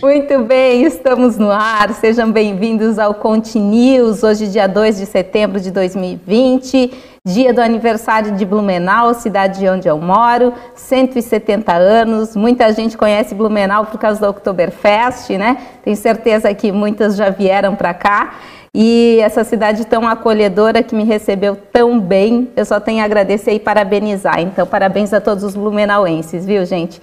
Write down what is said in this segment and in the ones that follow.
Muito bem, estamos no ar. Sejam bem-vindos ao Conte News. Hoje, dia 2 de setembro de 2020, dia do aniversário de Blumenau, cidade onde eu moro, 170 anos. Muita gente conhece Blumenau por causa do Oktoberfest, né? Tenho certeza que muitas já vieram para cá. E essa cidade tão acolhedora que me recebeu tão bem, eu só tenho a agradecer e parabenizar. Então, parabéns a todos os blumenauenses, viu, gente?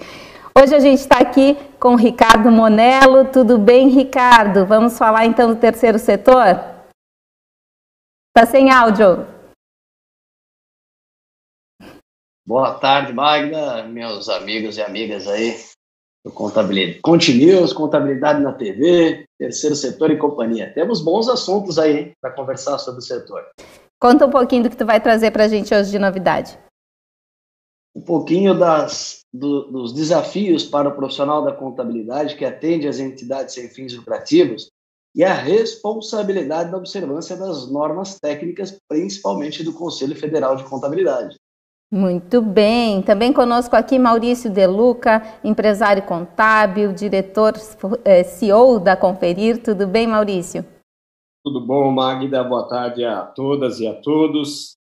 Hoje a gente está aqui com o Ricardo Monello. Tudo bem, Ricardo? Vamos falar então do terceiro setor? Está sem áudio. Boa tarde, Magda, meus amigos e amigas aí do Contabilidade. Continuous, Contabilidade na TV, Terceiro Setor e Companhia. Temos bons assuntos aí para conversar sobre o setor. Conta um pouquinho do que tu vai trazer para a gente hoje de novidade um pouquinho das, do, dos desafios para o profissional da contabilidade que atende às entidades sem fins lucrativos e a responsabilidade da observância das normas técnicas, principalmente do Conselho Federal de Contabilidade. Muito bem. Também conosco aqui Maurício Deluca, empresário contábil, diretor eh, CEO da Conferir. Tudo bem, Maurício? Tudo bom, Magda? Boa tarde a todas e a todos.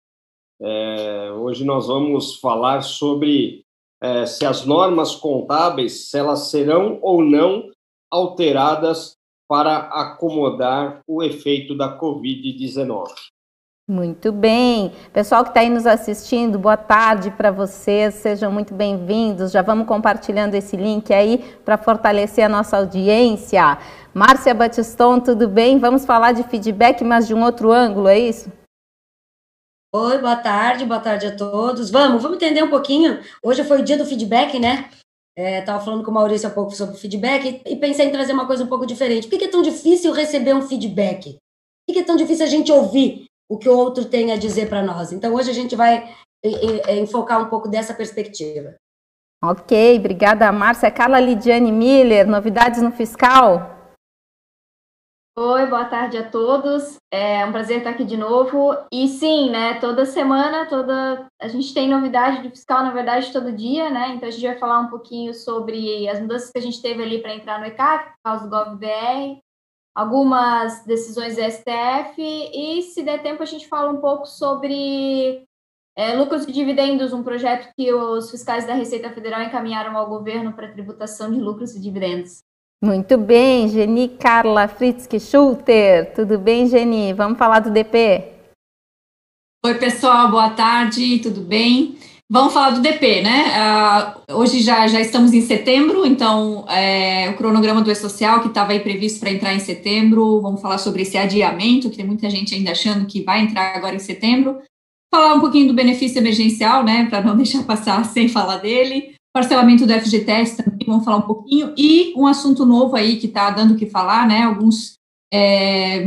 É, hoje nós vamos falar sobre é, se as normas contábeis se elas serão ou não alteradas para acomodar o efeito da Covid-19. Muito bem. Pessoal que está aí nos assistindo, boa tarde para vocês, sejam muito bem-vindos. Já vamos compartilhando esse link aí para fortalecer a nossa audiência. Márcia Batiston, tudo bem? Vamos falar de feedback, mas de um outro ângulo, é isso? Oi, boa tarde, boa tarde a todos. Vamos, vamos entender um pouquinho. Hoje foi o dia do feedback, né? Estava é, falando com o Maurício há pouco sobre feedback e, e, pensei em trazer uma coisa um pouco diferente. Por que, que é tão difícil receber um feedback? Por que, que é tão difícil a gente ouvir o que o outro tem a dizer para nós? Então, hoje a gente vai enfocar um pouco dessa perspectiva. Ok, obrigada, Márcia. Carla Lidiane Miller, novidades no fiscal? Oi, boa tarde a todos. É um prazer estar aqui de novo. E sim, né, toda semana, toda a gente tem novidade do fiscal, na verdade, todo dia, né? Então a gente vai falar um pouquinho sobre as mudanças que a gente teve ali para entrar no ECAF, por causa do GovBR, algumas decisões do STF e, se der tempo, a gente fala um pouco sobre é, lucros e dividendos, um projeto que os fiscais da Receita Federal encaminharam ao governo para tributação de lucros e dividendos. Muito bem, Geni Carla Fritzke Schulter. Tudo bem, Geni? Vamos falar do DP? Oi, pessoal, boa tarde, tudo bem? Vamos falar do DP, né? Uh, hoje já, já estamos em setembro, então é, o cronograma do E-Social, que estava aí previsto para entrar em setembro, vamos falar sobre esse adiamento, que tem muita gente ainda achando que vai entrar agora em setembro. Falar um pouquinho do benefício emergencial, né, para não deixar passar sem falar dele parcelamento do FGTS também, vamos falar um pouquinho, e um assunto novo aí que está dando o que falar, né, alguns, é,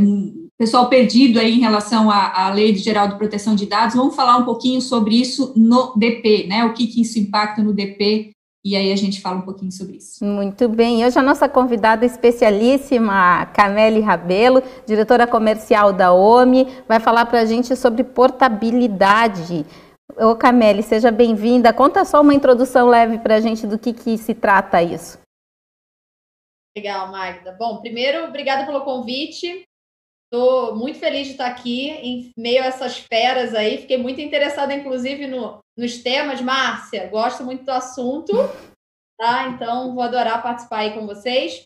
pessoal perdido aí em relação à, à Lei Geral de Proteção de Dados, vamos falar um pouquinho sobre isso no DP, né, o que, que isso impacta no DP, e aí a gente fala um pouquinho sobre isso. Muito bem. Hoje a nossa convidada especialíssima, Camille Rabelo, diretora comercial da OMI, vai falar para a gente sobre portabilidade. Ô Camille, seja bem-vinda. Conta só uma introdução leve para a gente do que, que se trata isso. Legal, Magda. Bom, primeiro, obrigada pelo convite. Estou muito feliz de estar aqui em meio a essas feras aí. Fiquei muito interessada, inclusive, no, nos temas. Márcia, gosto muito do assunto, tá? Então, vou adorar participar aí com vocês.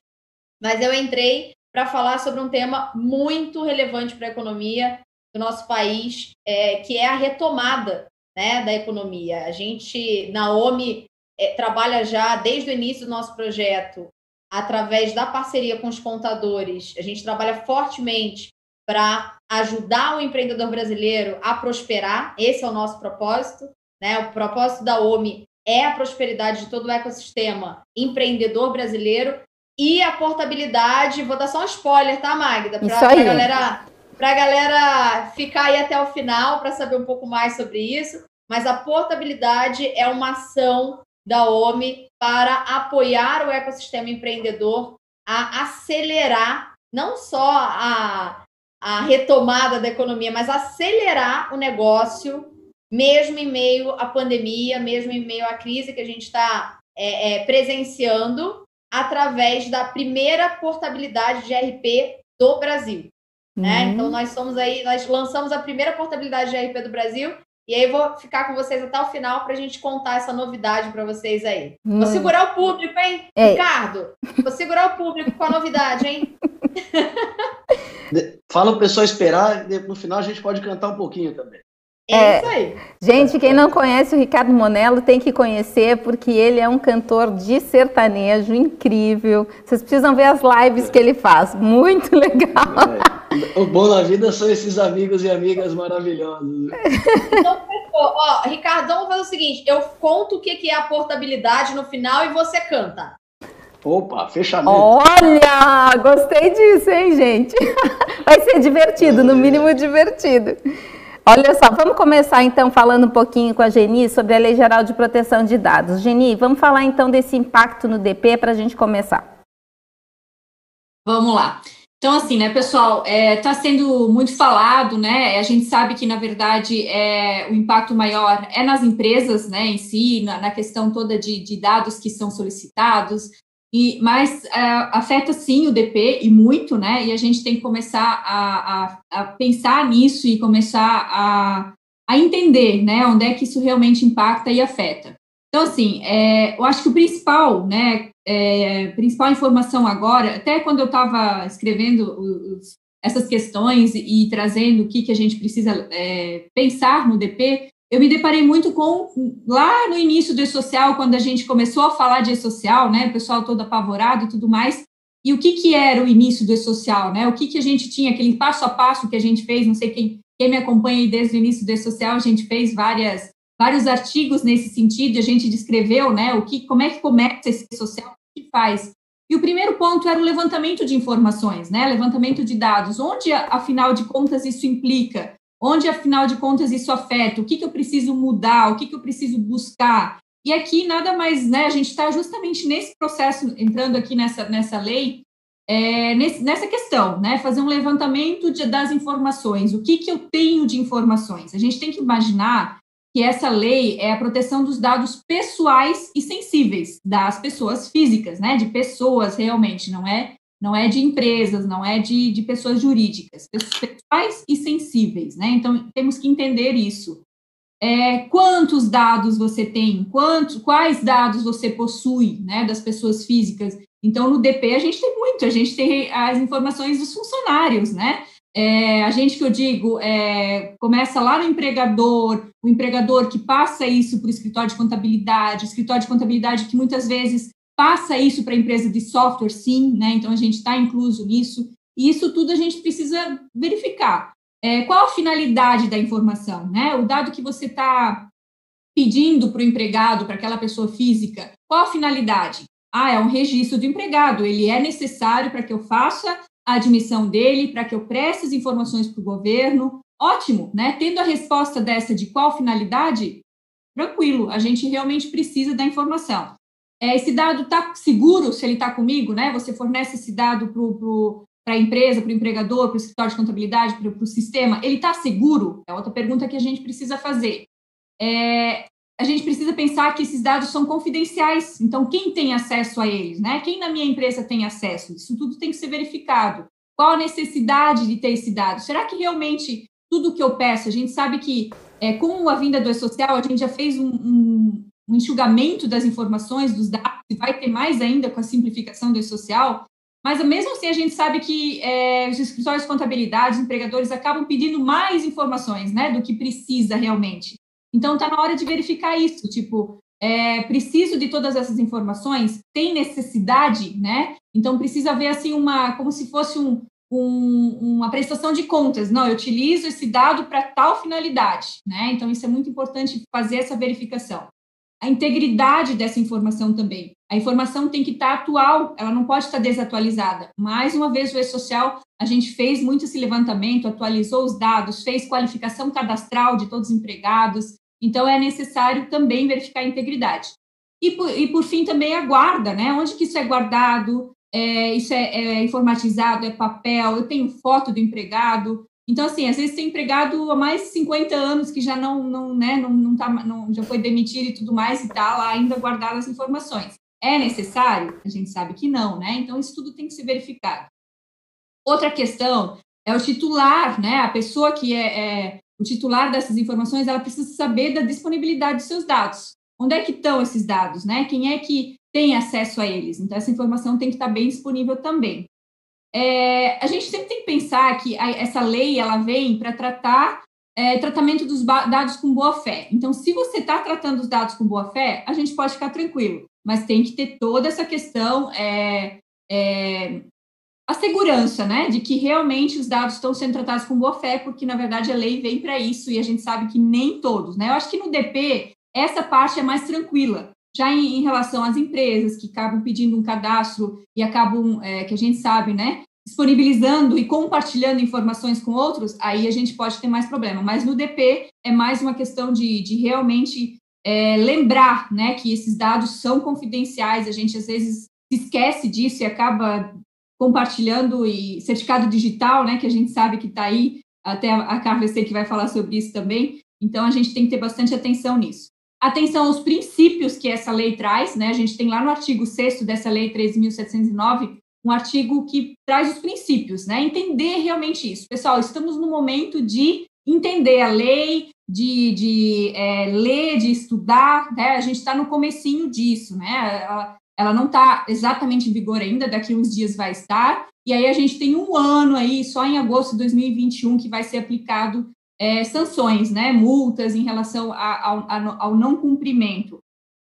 Mas eu entrei para falar sobre um tema muito relevante para a economia do nosso país, é, que é a retomada né, da economia. A gente, na OMI, é, trabalha já desde o início do nosso projeto, através da parceria com os contadores, a gente trabalha fortemente para ajudar o empreendedor brasileiro a prosperar. Esse é o nosso propósito. Né? O propósito da OMI é a prosperidade de todo o ecossistema empreendedor brasileiro e a portabilidade. Vou dar só um spoiler, tá, Magda? Para a galera, galera ficar aí até o final para saber um pouco mais sobre isso mas a portabilidade é uma ação da OMI para apoiar o ecossistema empreendedor a acelerar não só a, a retomada da economia, mas acelerar o negócio, mesmo em meio à pandemia, mesmo em meio à crise que a gente está é, é, presenciando. através da primeira portabilidade de RP do Brasil. Né? Uhum. Então, nós somos aí, nós lançamos a primeira portabilidade de RP do Brasil e aí eu vou ficar com vocês até o final para a gente contar essa novidade para vocês aí. Hum. Vou segurar o público, hein? Ei. Ricardo, vou segurar o público com a novidade, hein? Fala o pessoal esperar, no final a gente pode cantar um pouquinho também. É, é isso aí. Gente, quem não conhece o Ricardo Monello tem que conhecer, porque ele é um cantor de sertanejo incrível. Vocês precisam ver as lives que ele faz. Muito legal. É. O bom na vida são esses amigos e amigas maravilhosos. Então, ó, Ricardo, vamos fazer o seguinte: eu conto o que é a portabilidade no final e você canta. Opa, fechamento. Olha, gostei disso, hein, gente? Vai ser divertido, no mínimo divertido. Olha só, vamos começar então falando um pouquinho com a Geni sobre a Lei Geral de Proteção de Dados. Geni, vamos falar então desse impacto no DP para a gente começar. Vamos lá. Então, assim, né, pessoal, está é, tá sendo muito falado, né? A gente sabe que, na verdade, é, o impacto maior é nas empresas, né, em si, na, na questão toda de, de, dados que são solicitados, e, mas é, afeta sim o DP e muito, né? E a gente tem que começar a, a, a pensar nisso e começar a, a, entender, né? Onde é que isso realmente impacta e afeta. Então, assim, é, eu acho que o principal, né? É, principal informação agora, até quando eu estava escrevendo os, essas questões e, e, trazendo o que, que a gente precisa é, pensar no DP, eu me deparei muito com, lá no início do E-Social, quando a gente começou a falar de E-Social, né, o pessoal todo apavorado e tudo mais, e o que, que era o início do E-Social, né, o que, que a gente tinha, aquele passo a passo que a gente fez, não sei quem, quem me acompanha desde o início do E-Social, a gente fez várias, vários artigos nesse sentido, a gente descreveu, né, o que, como é que começa esse E-Social, o que faz. E o primeiro ponto era o levantamento de informações, né, levantamento de dados, onde, afinal de contas, isso implica, Onde, afinal de contas, isso afeta? O que, que eu preciso mudar? O que, que eu preciso buscar? E aqui, nada mais, né? A gente está justamente nesse processo, entrando aqui nessa, nessa lei, é, nesse, nessa questão, né? Fazer um levantamento de, das informações. O que, que eu tenho de informações? A gente tem que imaginar que essa lei é a proteção dos dados pessoais e sensíveis das pessoas físicas, né? De pessoas realmente, não é não é de empresas, não é de, de pessoas jurídicas, pessoais e sensíveis, né? Então, temos que entender isso. É, quantos dados você tem, quantos, quais dados você possui, né, das pessoas físicas. Então, no DP, a gente tem muito, a gente tem as informações dos funcionários, né? É, a gente que eu digo, é, começa lá no empregador, o empregador que passa isso para o escritório de contabilidade, o escritório de contabilidade que muitas vezes passa isso para a empresa de software, sim, né? Então a gente está incluso nisso. E isso tudo a gente precisa verificar. É, qual a finalidade da informação, né? O dado que você está pedindo para o empregado, para aquela pessoa física, qual a finalidade? Ah, é um registro do empregado, ele é necessário para que eu faça a admissão dele, para que eu preste as informações para o governo. Ótimo, né? Tendo a resposta dessa de qual finalidade, tranquilo, a gente realmente precisa da informação esse dado está seguro se ele está comigo, né? Você fornece esse dado para a empresa, para o empregador, para o escritório de contabilidade, para o sistema, ele está seguro? É outra pergunta que a gente precisa fazer. É, a gente precisa pensar que esses dados são confidenciais, então quem tem acesso a eles, né? Quem na minha empresa tem acesso? Isso tudo tem que ser verificado. Qual a necessidade de ter esse dado? Será que realmente tudo que eu peço, a gente sabe que é, com a vinda do e-social, a gente já fez um, um um enxugamento das informações, dos dados, e vai ter mais ainda com a simplificação do e-social, mas mesmo assim a gente sabe que é, os escritórios de contabilidade, os empregadores acabam pedindo mais informações, né, do que precisa realmente. Então está na hora de verificar isso, tipo, é, preciso de todas essas informações, tem necessidade, né? Então precisa ver assim uma, como se fosse um, um, uma prestação de contas. Não, eu utilizo esse dado para tal finalidade, né? Então isso é muito importante fazer essa verificação a integridade dessa informação também. A informação tem que estar atual, ela não pode estar desatualizada. Mais uma vez, o E-Social, a gente fez muito esse levantamento, atualizou os dados, fez qualificação cadastral de todos os empregados, então é necessário também verificar a integridade. E por, e por fim, também a guarda, né? Onde que isso é guardado, é, isso é, é informatizado, é papel, eu tenho foto do empregado, então, assim, às vezes tem empregado há mais de 50 anos que já não, não, né, não, não, tá, não já foi demitido e tudo mais e está lá ainda guardado as informações. É necessário? A gente sabe que não, né? Então, isso tudo tem que ser verificado. Outra questão é o titular, né? A pessoa que é, é o titular dessas informações, ela precisa saber da disponibilidade dos seus dados. Onde é que estão esses dados, né? Quem é que tem acesso a eles? Então, essa informação tem que estar bem disponível também. É, a gente sempre tem que pensar que a, essa lei ela vem para tratar é, tratamento dos dados com boa fé. Então, se você está tratando os dados com boa fé, a gente pode ficar tranquilo, mas tem que ter toda essa questão, é, é, a segurança, né, de que realmente os dados estão sendo tratados com boa fé, porque na verdade a lei vem para isso e a gente sabe que nem todos, né? Eu acho que no DP essa parte é mais tranquila. Já em, em relação às empresas que acabam pedindo um cadastro e acabam, é, que a gente sabe, né, disponibilizando e compartilhando informações com outros, aí a gente pode ter mais problema. Mas no DP é mais uma questão de, de realmente é, lembrar né, que esses dados são confidenciais, a gente às vezes esquece disso e acaba compartilhando e certificado digital, né, que a gente sabe que está aí, até a Carla sei que vai falar sobre isso também, então a gente tem que ter bastante atenção nisso. Atenção aos princípios que essa lei traz, né, a gente tem lá no artigo 6 dessa lei 13.709 um artigo que traz os princípios, né? Entender realmente isso. Pessoal, estamos no momento de entender a lei, de, de é, ler, de estudar, né? A gente está no comecinho disso, né? Ela, ela não está exatamente em vigor ainda, daqui uns dias vai estar, e aí a gente tem um ano aí, só em agosto de 2021, que vai ser aplicado é, sanções, né? Multas em relação a, ao, ao não cumprimento.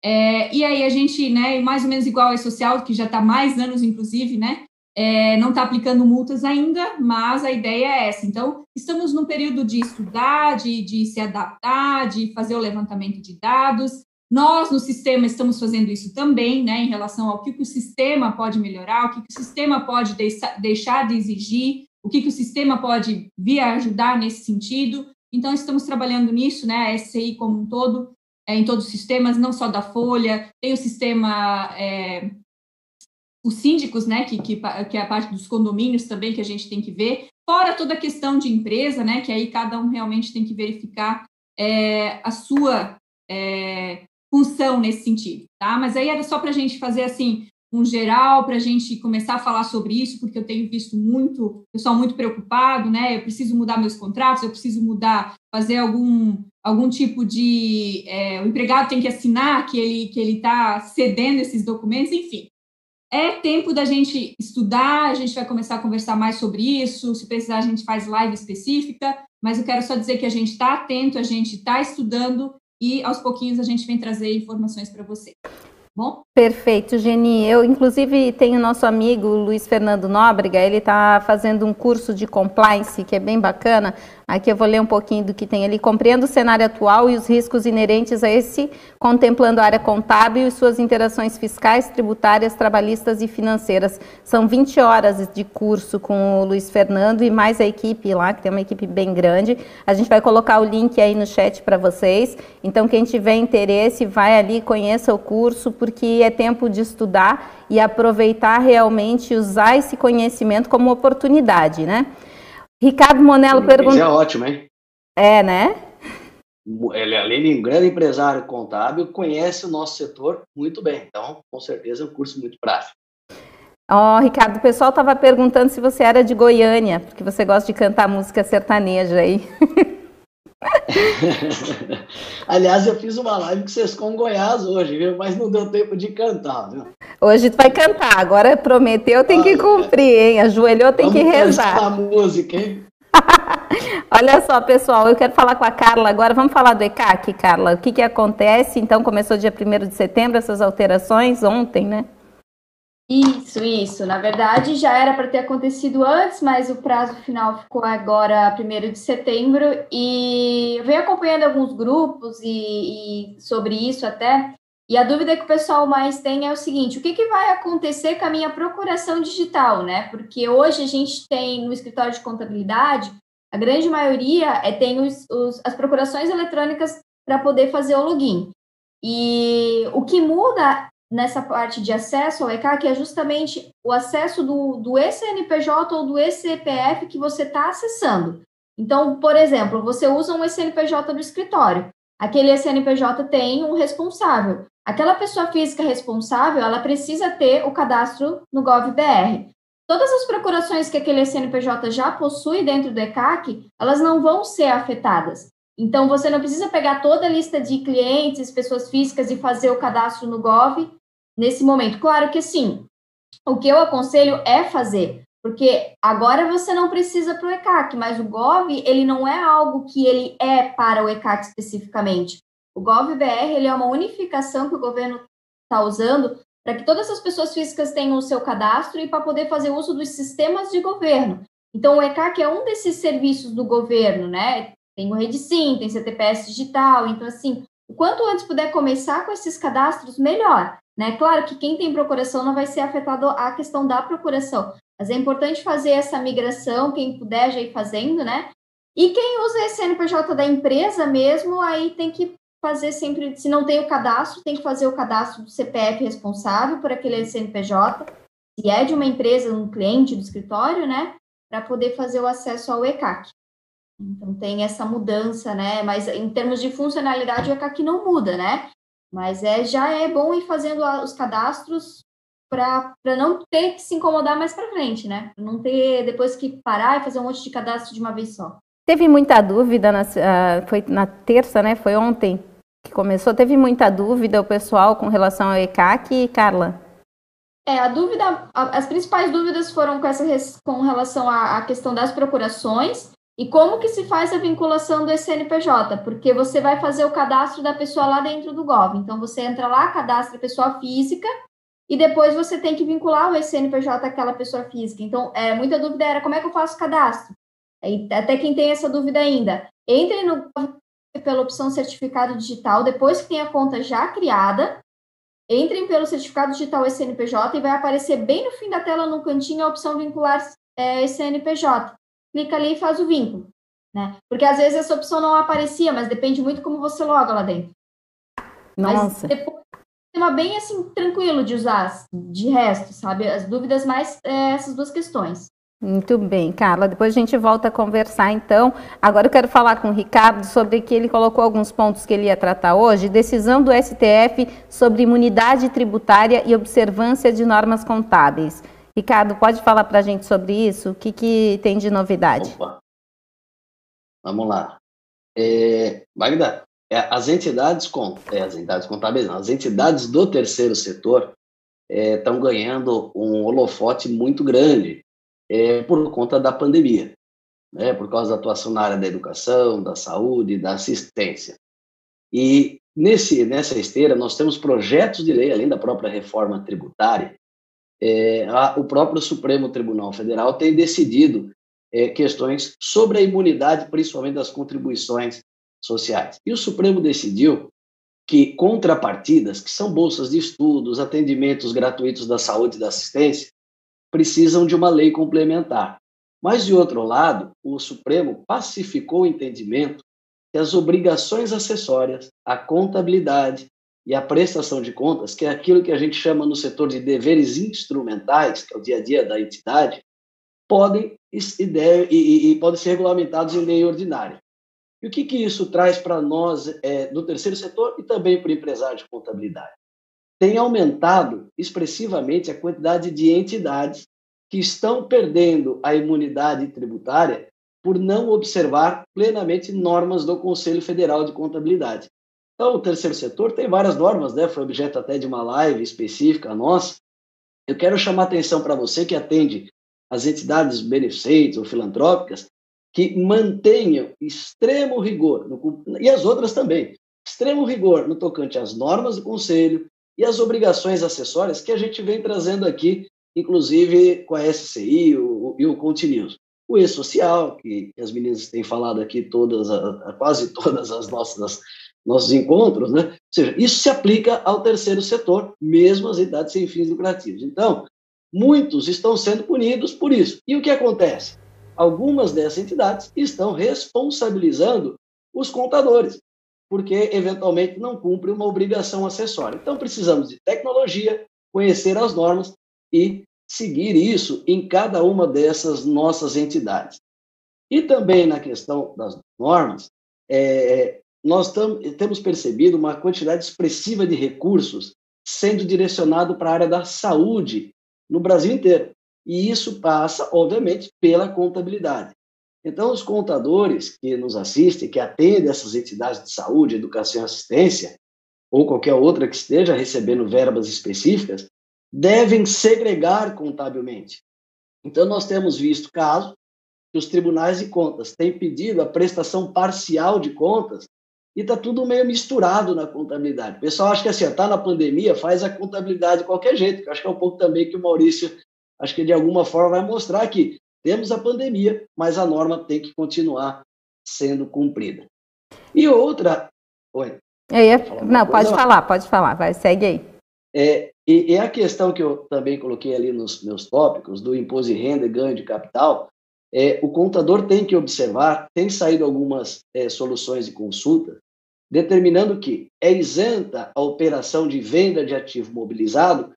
É, e aí a gente, né, mais ou menos igual a social, que já está mais anos, inclusive, né, é, não está aplicando multas ainda, mas a ideia é essa. Então, estamos num período de estudar, de, de se adaptar, de fazer o levantamento de dados. Nós, no sistema, estamos fazendo isso também, né, em relação ao que, o sistema pode melhorar, o que o sistema pode deixar de exigir, o que, que o sistema pode vir a ajudar nesse sentido. Então, estamos trabalhando nisso, né, a SCI como um todo, é, em todos os sistemas, não só da Folha, tem o sistema, é, os síndicos, né, que, que, que, é a parte dos condomínios também que a gente tem que ver, fora toda a questão de empresa, né, que aí cada um realmente tem que verificar é, a sua é, função nesse sentido, tá? Mas aí era só para a gente fazer assim um geral para a gente começar a falar sobre isso, porque eu tenho visto muito pessoal muito preocupado, né? Eu preciso mudar meus contratos, eu preciso mudar, fazer algum algum tipo de é, o empregado tem que assinar que ele que ele está cedendo esses documentos, enfim. É tempo da gente estudar, a gente vai começar a conversar mais sobre isso. Se precisar, a gente faz live específica, mas eu quero só dizer que a gente está atento, a gente está estudando e aos pouquinhos a gente vem trazer informações para você. Bom? Perfeito, Geni. Eu, inclusive, tenho nosso amigo Luiz Fernando Nóbrega, ele está fazendo um curso de compliance que é bem bacana. Aqui eu vou ler um pouquinho do que tem ali. Compreendo o cenário atual e os riscos inerentes a esse, contemplando a área contábil e suas interações fiscais, tributárias, trabalhistas e financeiras. São 20 horas de curso com o Luiz Fernando e mais a equipe lá, que tem uma equipe bem grande. A gente vai colocar o link aí no chat para vocês. Então, quem tiver interesse, vai ali, conheça o curso, porque é tempo de estudar e aproveitar realmente, usar esse conhecimento como oportunidade, né? Ricardo Monello pergunta. é ótimo, hein? É, né? Ele, além de um grande empresário contábil, conhece o nosso setor muito bem. Então, com certeza, é um curso muito prático. Ó, oh, Ricardo, o pessoal estava perguntando se você era de Goiânia, porque você gosta de cantar música sertaneja aí. Aliás, eu fiz uma live com vocês com Goiás hoje, viu? Mas não deu tempo de cantar, viu? Hoje tu vai cantar, agora prometeu, tem que cumprir, hein? Ajoelhou, tem que rezar. a música, hein? Olha só, pessoal, eu quero falar com a Carla agora. Vamos falar do ECAC, Carla. O que, que acontece? Então, começou dia 1 de setembro, essas alterações, ontem, né? Isso, isso. Na verdade, já era para ter acontecido antes, mas o prazo final ficou agora 1 de setembro. E eu venho acompanhando alguns grupos e, e, sobre isso até. E a dúvida que o pessoal mais tem é o seguinte: o que, que vai acontecer com a minha procuração digital, né? Porque hoje a gente tem no escritório de contabilidade, a grande maioria é, tem os, os, as procurações eletrônicas para poder fazer o login. E o que muda nessa parte de acesso ao ECA, é justamente o acesso do, do ECNPJ ou do ECPF que você está acessando. Então, por exemplo, você usa um ECNPJ do escritório. Aquele CNPJ tem um responsável. aquela pessoa física responsável, ela precisa ter o cadastro no GovBR. Todas as procurações que aquele CNPJ já possui dentro do ECAC, elas não vão ser afetadas. Então, você não precisa pegar toda a lista de clientes, pessoas físicas e fazer o cadastro no Gov nesse momento. Claro que sim. O que eu aconselho é fazer, porque agora você não precisa para o ECAC, mas o Gov, ele não é algo que ele é para o ECAC especificamente. O GovBR, ele é uma unificação que o governo está usando para que todas as pessoas físicas tenham o seu cadastro e para poder fazer uso dos sistemas de governo. Então, o ECAC é um desses serviços do governo, né? Tem o RedSim, tem CTPS digital, então, assim, o quanto antes puder começar com esses cadastros, melhor. Né? Claro que quem tem procuração não vai ser afetado a questão da procuração, mas é importante fazer essa migração, quem puder já ir fazendo, né? E quem usa esse CNPJ da empresa mesmo, aí tem que fazer sempre, se não tem o cadastro, tem que fazer o cadastro do CPF responsável por aquele CNPJ, se é de uma empresa, um cliente do escritório, né? Para poder fazer o acesso ao ECAC. Então tem essa mudança, né? Mas em termos de funcionalidade, o ECAC não muda, né? Mas é, já é bom ir fazendo os cadastros para não ter que se incomodar mais para frente, né? Não ter depois que parar e fazer um monte de cadastro de uma vez só. Teve muita dúvida, na, uh, foi na terça, né? Foi ontem que começou. Teve muita dúvida o pessoal com relação ao ECAC, Carla? É, a dúvida, as principais dúvidas foram com, essa, com relação à questão das procurações e como que se faz a vinculação do CNPJ? Porque você vai fazer o cadastro da pessoa lá dentro do Gov. Então, você entra lá, cadastra a pessoa física, e depois você tem que vincular o CNPJ àquela pessoa física. Então, é, muita dúvida era como é que eu faço o cadastro? Até quem tem essa dúvida ainda, entre no Gov pela opção certificado digital, depois que tem a conta já criada, entrem pelo certificado digital CNPJ e vai aparecer bem no fim da tela, no cantinho, a opção vincular é, CNPJ clica ali e faz o vínculo, né? Porque às vezes essa opção não aparecia, mas depende muito como você loga lá dentro. Nossa. Mas depois uma bem assim tranquilo de usar, de resto, sabe? As dúvidas mais é, essas duas questões. Muito bem, Carla. Depois a gente volta a conversar, então. Agora eu quero falar com o Ricardo sobre que ele colocou alguns pontos que ele ia tratar hoje. Decisão do STF sobre imunidade tributária e observância de normas contábeis. Ricardo, pode falar para a gente sobre isso? O que, que tem de novidade? Opa. Vamos lá. É, Magda, é, as entidades é, as entidades contábeis, não, as entidades do terceiro setor estão é, ganhando um holofote muito grande é, por conta da pandemia, né, por causa da atuação na área da educação, da saúde, da assistência. E nesse nessa esteira nós temos projetos de lei, além da própria reforma tributária, é, a, o próprio Supremo Tribunal Federal tem decidido é, questões sobre a imunidade, principalmente das contribuições sociais. E o Supremo decidiu que contrapartidas, que são bolsas de estudos, atendimentos gratuitos da saúde e da assistência, precisam de uma lei complementar. Mas, de outro lado, o Supremo pacificou o entendimento que as obrigações acessórias, a contabilidade, e a prestação de contas, que é aquilo que a gente chama no setor de deveres instrumentais, que é o dia a dia da entidade, podem e, deve, e, e podem ser regulamentados em lei ordinária. E o que, que isso traz para nós é, do terceiro setor e também para o empresário de contabilidade? Tem aumentado expressivamente a quantidade de entidades que estão perdendo a imunidade tributária por não observar plenamente normas do Conselho Federal de Contabilidade. Então, o terceiro setor tem várias normas, né? Foi objeto até de uma live específica nossa. Eu quero chamar atenção para você que atende as entidades beneficentes ou filantrópicas que mantenham extremo rigor, no, e as outras também, extremo rigor no tocante às normas do Conselho e às obrigações acessórias que a gente vem trazendo aqui, inclusive com a SCI o, e o Continuous. O E-Social, que as meninas têm falado aqui todas, quase todas as nossas nossos encontros, né? Ou seja, isso se aplica ao terceiro setor, mesmo as entidades sem fins lucrativos. Então, muitos estão sendo punidos por isso. E o que acontece? Algumas dessas entidades estão responsabilizando os contadores, porque eventualmente não cumprem uma obrigação acessória. Então, precisamos de tecnologia, conhecer as normas e seguir isso em cada uma dessas nossas entidades. E também na questão das normas, é, nós tam, temos percebido uma quantidade expressiva de recursos sendo direcionado para a área da saúde no Brasil inteiro. E isso passa, obviamente, pela contabilidade. Então, os contadores que nos assistem, que atendem essas entidades de saúde, educação e assistência, ou qualquer outra que esteja recebendo verbas específicas, devem segregar contabilmente. Então, nós temos visto casos que os tribunais de contas têm pedido a prestação parcial de contas e está tudo meio misturado na contabilidade. O pessoal acha que assim, está na pandemia, faz a contabilidade de qualquer jeito, que acho que é um pouco também que o Maurício, acho que de alguma forma vai mostrar que temos a pandemia, mas a norma tem que continuar sendo cumprida. E outra. Oi. Ia... Não, pode falar, pode falar, vai, segue aí. É, e, e, a questão que eu também coloquei ali nos meus tópicos, do imposto de renda e ganho de capital, é, o contador tem que observar, tem saído algumas é, soluções de consulta, determinando que é isenta a operação de venda de ativo mobilizado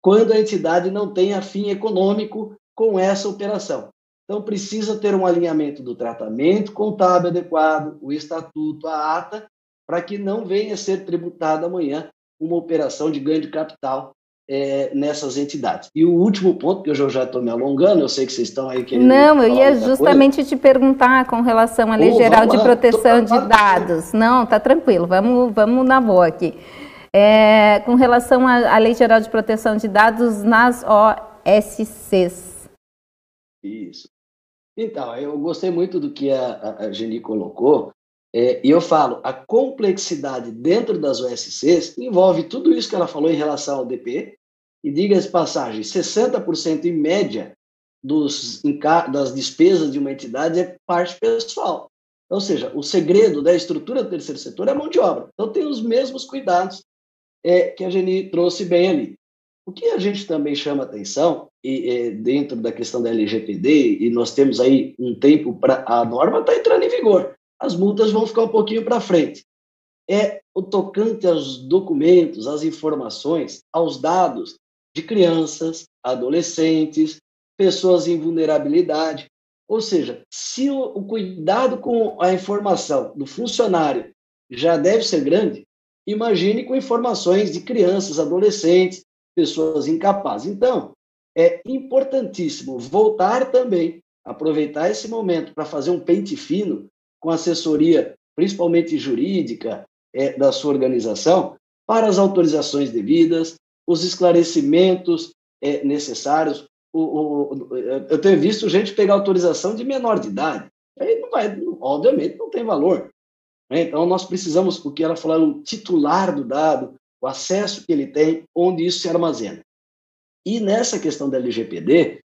quando a entidade não tenha fim econômico com essa operação. Então, precisa ter um alinhamento do tratamento contábil adequado, o estatuto, a ata, para que não venha a ser tributada amanhã uma operação de ganho de capital é, nessas entidades. E o último ponto, que eu já estou me alongando, eu sei que vocês estão aí querendo. Não, eu ia justamente coisa. te perguntar com relação à Lei oh, Geral de lá, Proteção de Dados. Não, tá tranquilo, vamos, vamos na boa aqui. É, com relação à, à Lei Geral de Proteção de Dados nas OSCs. Isso. Então, eu gostei muito do que a, a Geni colocou, é, e eu falo, a complexidade dentro das OSCs envolve tudo isso que ela falou em relação ao DP, e diga-se passagem, 60% em média dos, das despesas de uma entidade é parte pessoal. Ou seja, o segredo da estrutura do terceiro setor é a mão de obra. Então, tem os mesmos cuidados é, que a Geni trouxe bem ali. O que a gente também chama atenção, e, é, dentro da questão da LGPD, e nós temos aí um tempo para. A norma está entrando em vigor as multas vão ficar um pouquinho para frente. É o tocante aos documentos, às informações, aos dados de crianças, adolescentes, pessoas em vulnerabilidade. Ou seja, se o, o cuidado com a informação do funcionário já deve ser grande, imagine com informações de crianças, adolescentes, pessoas incapazes. Então, é importantíssimo voltar também, aproveitar esse momento para fazer um pente fino com assessoria, principalmente jurídica, é, da sua organização, para as autorizações devidas, os esclarecimentos é, necessários. O, o, eu tenho visto gente pegar autorização de menor de idade. Aí não vai, obviamente, não tem valor. Né? Então, nós precisamos, o que ela falou, o titular do dado, o acesso que ele tem, onde isso se armazena. E nessa questão da LGPD,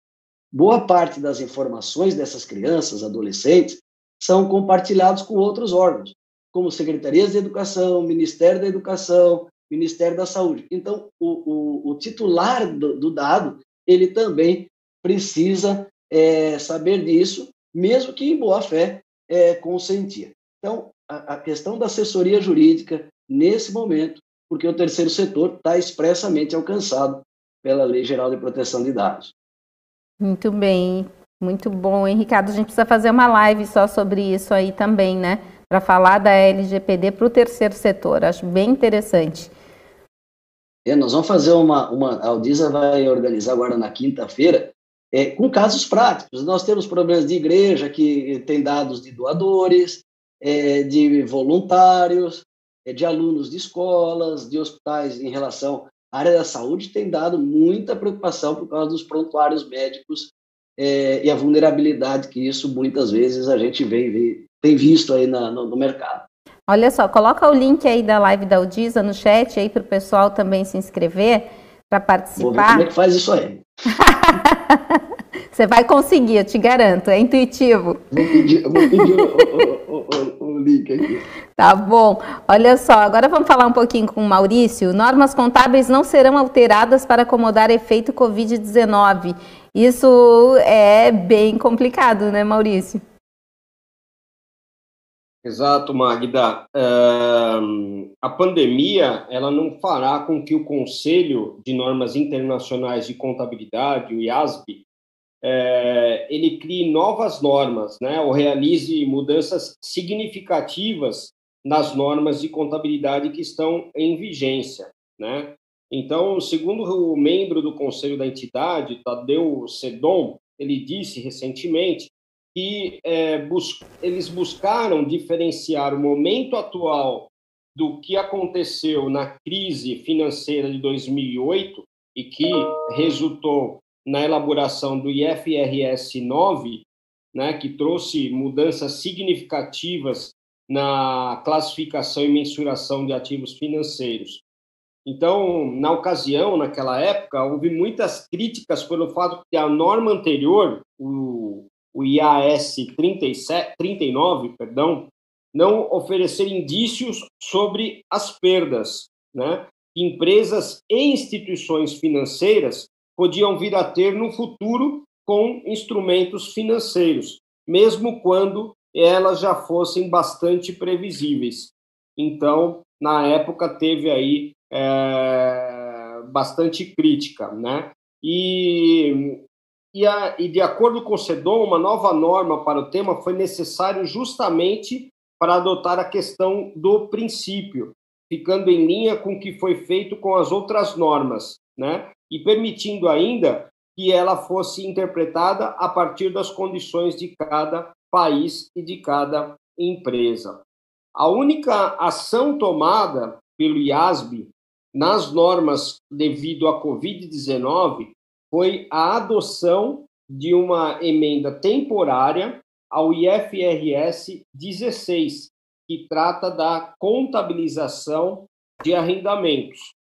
boa parte das informações dessas crianças, adolescentes, são compartilhados com outros órgãos, como secretarias de educação, Ministério da Educação, Ministério da Saúde. Então, o, o, o titular do, do, dado, ele também precisa é, saber disso, mesmo que em boa fé é, consentir. Então, a, a questão da assessoria jurídica, nesse momento, porque o terceiro setor está expressamente alcançado pela Lei Geral de Proteção de Dados. Muito bem. Muito bom, hein, Ricardo? A gente precisa fazer uma live só sobre isso aí também, né? Para falar da LGPD para o terceiro setor. Acho bem interessante. É, nós vamos fazer uma, uma. A Aldisa vai organizar agora na quinta-feira, é, com casos práticos. Nós temos problemas de igreja que tem dados de doadores, é, de voluntários, é, de alunos de escolas, de hospitais em relação à área da saúde, tem dado muita preocupação por causa dos prontuários médicos é, e a vulnerabilidade que isso muitas vezes a gente vem, tem visto aí na, no, no, mercado. Olha só, coloca o link aí da live da Udisa no chat aí para o pessoal também se inscrever para participar. Vou ver como é que faz isso aí. Você vai conseguir, eu te garanto, é intuitivo. Vou pedir, vou pedir o, o, o, o, link aqui. Tá bom. Olha só, agora vamos falar um pouquinho com o Maurício. Normas contábeis não serão alteradas para acomodar efeito Covid-19. Isso é bem complicado, né, Maurício? Exato, Magda. Uh, a pandemia ela não fará com que o Conselho de Normas Internacionais de Contabilidade, o IASB, uh, ele crie novas normas, né, ou realize mudanças significativas nas normas de contabilidade que estão em vigência, né? Então, segundo o membro do conselho da entidade, Tadeu Sedon, ele disse recentemente que é, bus eles buscaram diferenciar o momento atual do que aconteceu na crise financeira de 2008 e que resultou na elaboração do IFRS 9, né, que trouxe mudanças significativas na classificação e mensuração de ativos financeiros. Então, na ocasião, naquela época, houve muitas críticas pelo fato que a norma anterior, o, o IAS 37, 39, perdão, não oferecer indícios sobre as perdas, né? Empresas e instituições financeiras podiam vir a ter no futuro com instrumentos financeiros, mesmo quando elas já fossem bastante previsíveis. Então, na época, teve aí é, bastante crítica, né? E, e, a, e, de acordo com o SEDOM, uma nova norma para o tema foi necessário justamente para adotar a questão do princípio, ficando em linha com o que foi feito com as outras normas, né? E permitindo ainda que ela fosse interpretada a partir das condições de cada país e de cada empresa. A única ação tomada pelo IASB nas normas devido à Covid-19 foi a adoção de uma emenda temporária ao IFRS 16, que trata da contabilização de arrendamentos.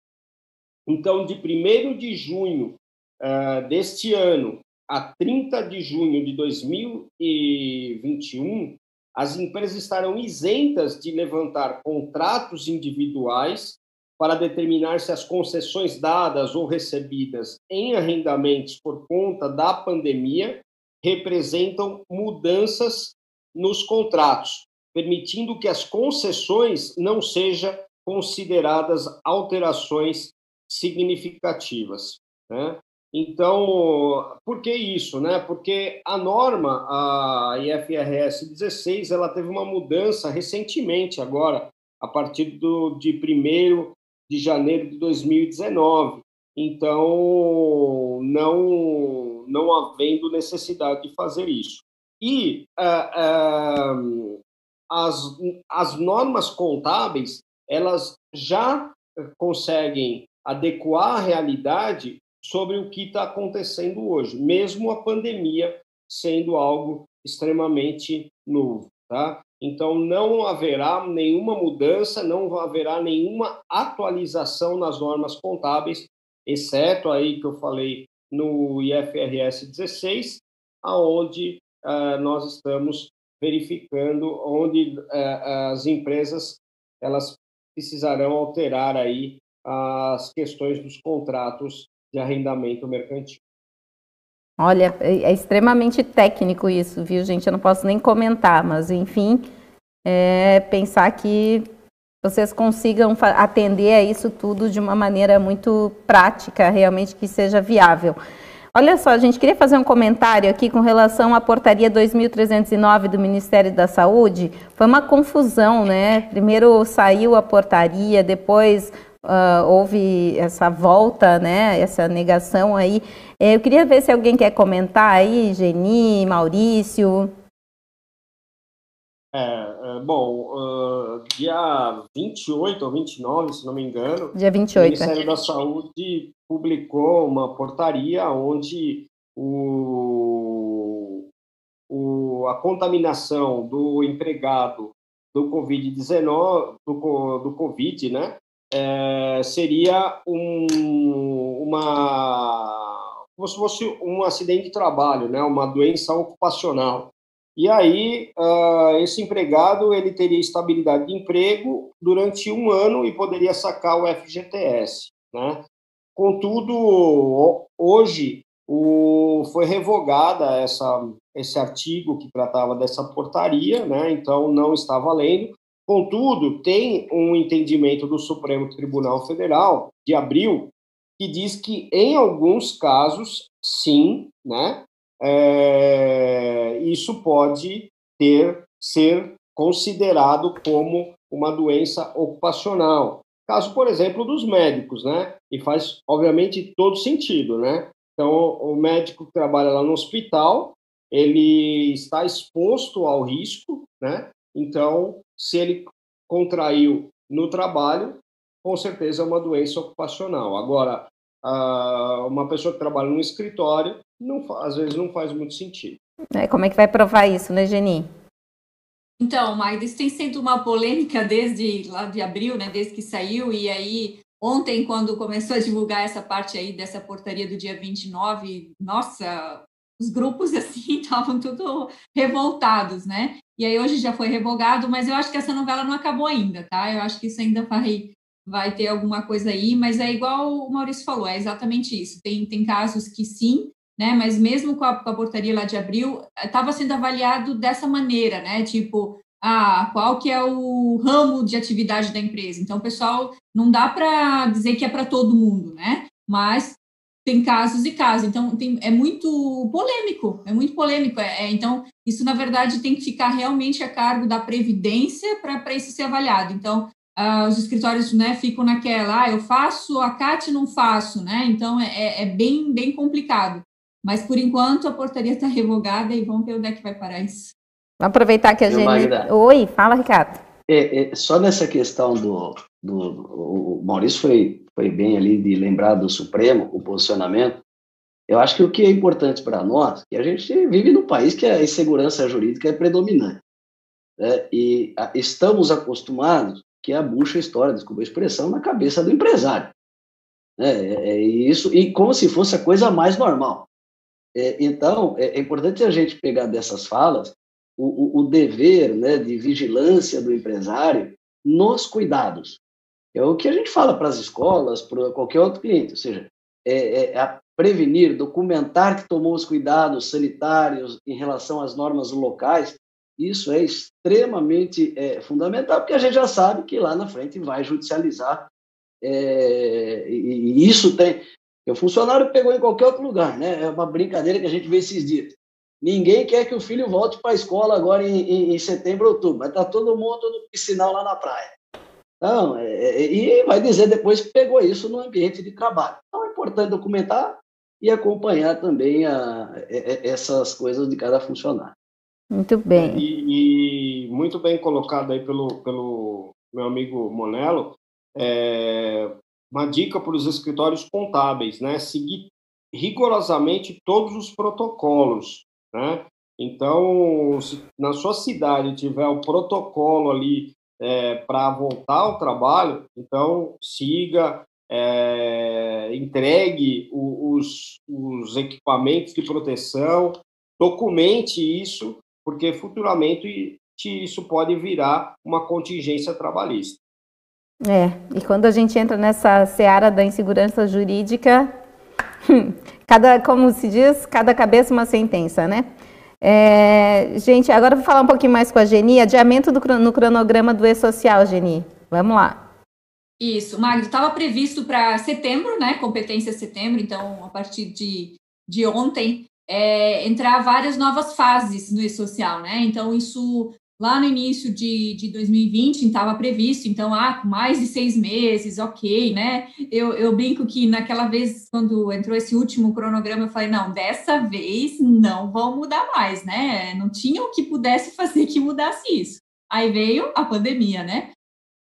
Então, de 1 de junho uh, deste ano a 30 de junho de 2021, as empresas estarão isentas de levantar contratos individuais para determinar se as concessões dadas ou recebidas em arrendamentos por conta da pandemia representam mudanças nos contratos, permitindo que as concessões não sejam consideradas alterações significativas. Né? Então, por que isso? Né? Porque a norma, a IFRS 16, ela teve uma mudança recentemente, agora, a partir do, de 1 de janeiro de 2019. Então, não, não havendo necessidade de fazer isso. E uh, uh, as, as normas contábeis, elas já conseguem adequar a realidade sobre o que está acontecendo hoje, mesmo a pandemia sendo algo extremamente novo. Tá? Então, não haverá nenhuma mudança, não haverá nenhuma atualização nas normas contábeis, exceto aí que eu falei no IFRS 16, aonde uh, nós estamos verificando onde uh, as empresas elas precisarão alterar aí as questões dos contratos de arrendamento mercantil. Olha, é, é extremamente técnico isso, viu, gente? Eu não posso nem comentar, mas enfim, é pensar que vocês consigam atender a isso tudo de uma maneira muito prática, realmente que seja viável. Olha só, a gente queria fazer um comentário aqui com relação à portaria 2309 do Ministério da Saúde. Foi uma confusão, né? Primeiro saiu a portaria, depois uh, houve essa volta, né, essa negação aí. É, eu queria ver se alguém quer comentar aí, Geni, Maurício. É, é bom, uh, dia 28 ou 29, se não me engano, dia 28, o Ministério é. da Saúde publicou uma portaria onde o, o, a contaminação do empregado do Covid-19, do, do Covid, né, é, seria um, uma como se fosse um acidente de trabalho, né, uma doença ocupacional. E aí uh, esse empregado ele teria estabilidade de emprego durante um ano e poderia sacar o FGTS, né? Contudo, hoje o, foi revogada essa, esse artigo que tratava dessa portaria, né? Então não está valendo. Contudo, tem um entendimento do Supremo Tribunal Federal de abril que diz que em alguns casos, sim, né, é, isso pode ter ser considerado como uma doença ocupacional. Caso, por exemplo, dos médicos, né? E faz, obviamente, todo sentido, né? Então, o médico que trabalha lá no hospital, ele está exposto ao risco, né? Então, se ele contraiu no trabalho, com certeza é uma doença ocupacional. Agora, uma pessoa que trabalha no escritório, não, às vezes não faz muito sentido. É, como é que vai provar isso, né, Geni? Então, Magda, isso tem sido uma polêmica desde lá de abril, né, desde que saiu, e aí ontem, quando começou a divulgar essa parte aí dessa portaria do dia 29, nossa, os grupos assim estavam tudo revoltados, né? E aí hoje já foi revogado, mas eu acho que essa novela não acabou ainda, tá? Eu acho que isso ainda vai vai ter alguma coisa aí, mas é igual o Maurício falou, é exatamente isso. Tem, tem casos que sim, né? Mas mesmo com a, com a portaria lá de abril, estava sendo avaliado dessa maneira, né? Tipo, ah, qual que é o ramo de atividade da empresa. Então, pessoal não dá para dizer que é para todo mundo, né? Mas tem casos e casos. Então, tem, é muito polêmico, é muito polêmico. É, é, então, isso, na verdade, tem que ficar realmente a cargo da Previdência para isso ser avaliado. Então, ah, os escritórios né, ficam naquela, ah, eu faço, a CAT não faço, né? Então, é, é, é bem, bem complicado. Mas, por enquanto, a portaria está revogada e vamos ver onde é que vai parar isso. Vamos aproveitar que a gente... Oi, fala, Ricardo. É, é, só nessa questão do, do, o Maurício foi, foi bem ali de lembrar do Supremo, o posicionamento. Eu acho que o que é importante para nós, que a gente vive num país que a insegurança jurídica é predominante. Né? E a, estamos acostumados que a bucha história, desculpa a expressão, na cabeça do empresário. Né? É, é isso, e como se fosse a coisa mais normal. É, então, é, é, importante a gente pegar dessas falas o, o, o dever né, de vigilância do empresário nos cuidados. É o que a gente fala para as escolas, para qualquer outro cliente, ou seja, é, é prevenir, documentar que tomou os cuidados sanitários em relação às normas locais. Isso é extremamente é, fundamental, porque a gente já sabe que lá na frente vai judicializar. É, e, e, isso tem. O funcionário pegou em qualquer outro lugar, né? É uma brincadeira que a gente vê esses dias. Ninguém quer que o filho volte para a escola agora em, em, em, setembro, outubro, mas está todo mundo no piscinal lá na praia. Então, é, é, e vai dizer depois que pegou isso no ambiente de trabalho. Então, é importante documentar e acompanhar também a, a, a essas coisas de cada funcionário. Muito bem. E, e, muito bem colocado aí pelo, pelo meu amigo Monello, é, uma dica para os escritórios contábeis, né? Seguir rigorosamente todos os protocolos, né? Então, se na sua cidade tiver o protocolo ali é, para voltar ao trabalho, então siga, é, entregue os, os equipamentos de proteção, documente isso, porque futuramente isso pode virar uma contingência trabalhista. É, e quando a gente entra nessa seara da insegurança jurídica, cada, como se diz, cada cabeça uma sentença, né? É, gente, agora vou falar um pouquinho mais com a Geni. Adiamento do, no cronograma do E-Social, Geni. Vamos lá. Isso, Magno, estava previsto para setembro, né? Competência setembro, então a partir de, de ontem, é, entrar várias novas fases no E-Social, né? Então, isso lá no início de, de 2020 estava previsto, então, ah, mais de seis meses, ok, né? Eu, eu brinco que naquela vez, quando entrou esse último cronograma, eu falei, não, dessa vez não vão mudar mais, né? Não tinha o que pudesse fazer que mudasse isso. Aí veio a pandemia, né?